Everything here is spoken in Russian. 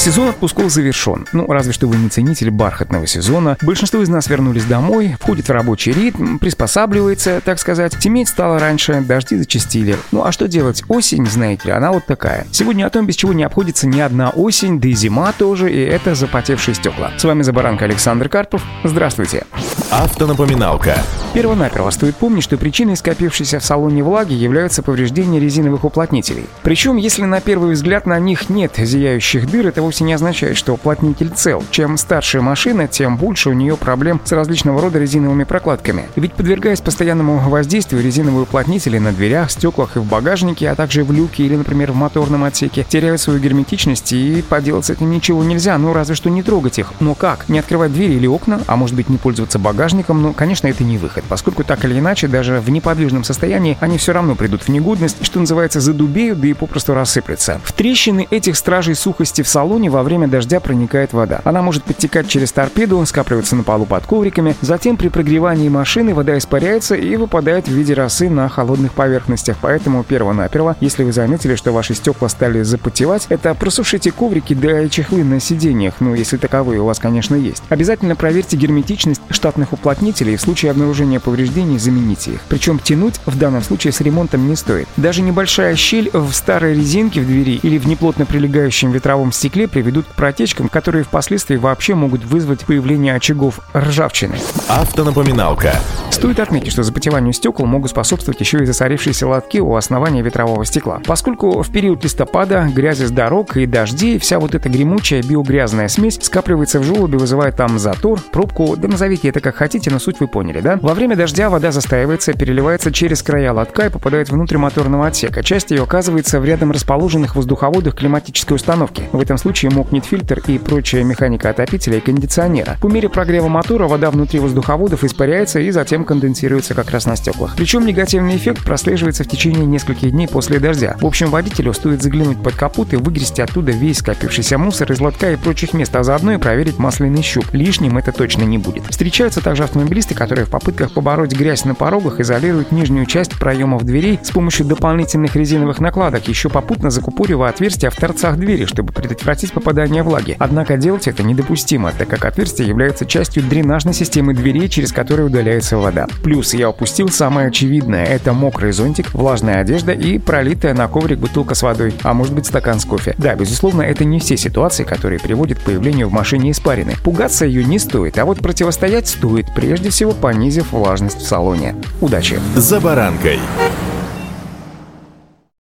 Сезон отпусков завершен. Ну, разве что вы не ценитель бархатного сезона. Большинство из нас вернулись домой, входит в рабочий ритм, приспосабливается, так сказать. Теметь стало раньше, дожди зачастили. Ну, а что делать? Осень, знаете ли, она вот такая. Сегодня о том, без чего не обходится ни одна осень, да и зима тоже, и это запотевшие стекла. С вами Забаранка Александр Карпов. Здравствуйте. Автонапоминалка. Первонаперво стоит помнить, что причиной скопившейся в салоне влаги являются повреждения резиновых уплотнителей. Причем, если на первый взгляд на них нет зияющих дыр, это вовсе не означает, что уплотнитель цел. Чем старше машина, тем больше у нее проблем с различного рода резиновыми прокладками. Ведь подвергаясь постоянному воздействию, резиновые уплотнители на дверях, стеклах и в багажнике, а также в люке или, например, в моторном отсеке, теряют свою герметичность и поделать с этим ничего нельзя, ну разве что не трогать их. Но как? Не открывать двери или окна, а может быть не пользоваться багажником, ну, конечно, это не выход поскольку так или иначе, даже в неподвижном состоянии, они все равно придут в негодность, что называется, задубеют, да и попросту рассыплются. В трещины этих стражей сухости в салоне во время дождя проникает вода. Она может подтекать через торпеду, скапливаться на полу под ковриками, затем при прогревании машины вода испаряется и выпадает в виде росы на холодных поверхностях. Поэтому перво-наперво, если вы заметили, что ваши стекла стали запотевать, это просушите коврики да и чехлы на сиденьях, ну если таковые у вас, конечно, есть. Обязательно проверьте герметичность штатных уплотнителей в случае обнаружения обнаружения повреждений замените их. Причем тянуть в данном случае с ремонтом не стоит. Даже небольшая щель в старой резинке в двери или в неплотно прилегающем ветровом стекле приведут к протечкам, которые впоследствии вообще могут вызвать появление очагов ржавчины. Автонапоминалка. Стоит отметить, что запотеванию стекол могут способствовать еще и засорившиеся лотки у основания ветрового стекла. Поскольку в период листопада, грязи с дорог и дождей, вся вот эта гремучая биогрязная смесь скапливается в желобе, вызывая там затор, пробку, да назовите это как хотите, но суть вы поняли, да? Во время дождя вода застаивается, переливается через края лотка и попадает внутрь моторного отсека. Часть ее оказывается в рядом расположенных воздуховодах климатической установки. В этом случае мокнет фильтр и прочая механика отопителя и кондиционера. По мере прогрева мотора вода внутри воздуховодов испаряется и затем конденсируется как раз на стеклах. Причем негативный эффект прослеживается в течение нескольких дней после дождя. В общем, водителю стоит заглянуть под капот и выгрести оттуда весь скопившийся мусор из лотка и прочих мест, а заодно и проверить масляный щуп. Лишним это точно не будет. Встречаются также автомобилисты, которые в попытках побороть грязь на порогах, изолируют нижнюю часть проемов дверей с помощью дополнительных резиновых накладок, еще попутно закупоривая отверстия в торцах двери, чтобы предотвратить попадание влаги. Однако делать это недопустимо, так как отверстие является частью дренажной системы дверей, через которые удаляется вода. Плюс я упустил самое очевидное – это мокрый зонтик, влажная одежда и пролитая на коврик бутылка с водой, а может быть стакан с кофе. Да, безусловно, это не все ситуации, которые приводят к появлению в машине испарины. Пугаться ее не стоит, а вот противостоять стоит, прежде всего понизив влажность в салоне. Удачи! «За баранкой».